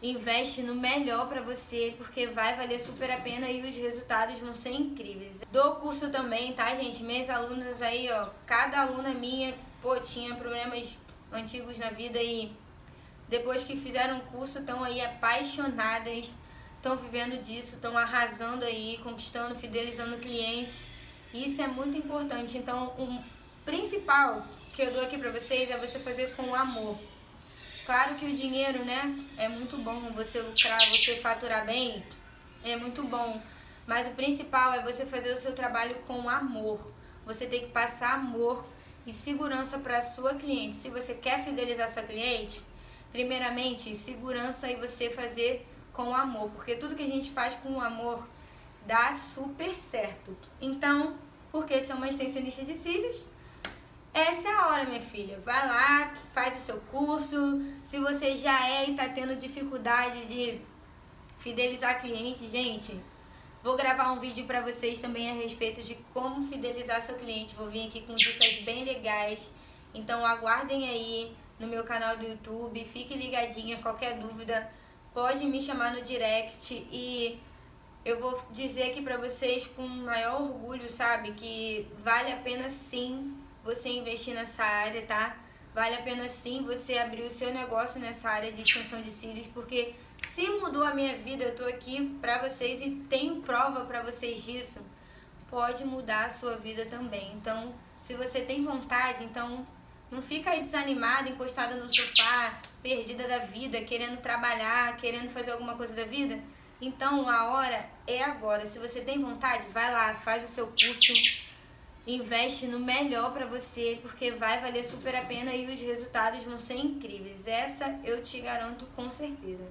Investe no melhor para você, porque vai valer super a pena e os resultados vão ser incríveis. Dou curso também, tá, gente? Minhas alunas aí, ó, cada aluna minha, pô, tinha problemas antigos na vida e depois que fizeram o curso estão aí apaixonadas, estão vivendo disso, estão arrasando aí, conquistando, fidelizando clientes. Isso é muito importante. Então, o principal que eu dou aqui para vocês é você fazer com amor. Claro que o dinheiro, né, é muito bom você lucrar, você faturar bem, é muito bom. Mas o principal é você fazer o seu trabalho com amor. Você tem que passar amor e segurança para sua cliente. Se você quer fidelizar sua cliente, primeiramente, segurança e você fazer com amor, porque tudo que a gente faz com amor dá super certo. Então, porque ser uma extensionista de cílios, essa é a hora, minha filha. Vai lá, faz o seu curso. Se você já é e tá tendo dificuldade de fidelizar cliente, gente, vou gravar um vídeo para vocês também a respeito de como fidelizar seu cliente. Vou vir aqui com dicas bem legais. Então aguardem aí no meu canal do YouTube. Fique ligadinha, qualquer dúvida, pode me chamar no direct e eu vou dizer aqui para vocês com maior orgulho, sabe, que vale a pena sim você investir nessa área, tá? Vale a pena sim você abrir o seu negócio nessa área de extensão de cílios, porque se mudou a minha vida, eu tô aqui pra vocês e tenho prova pra vocês disso, pode mudar a sua vida também. Então, se você tem vontade, então não fica aí desanimada, encostada no sofá, perdida da vida, querendo trabalhar, querendo fazer alguma coisa da vida. Então, a hora é agora. Se você tem vontade, vai lá, faz o seu curso investe no melhor para você, porque vai valer super a pena e os resultados vão ser incríveis. Essa eu te garanto com certeza.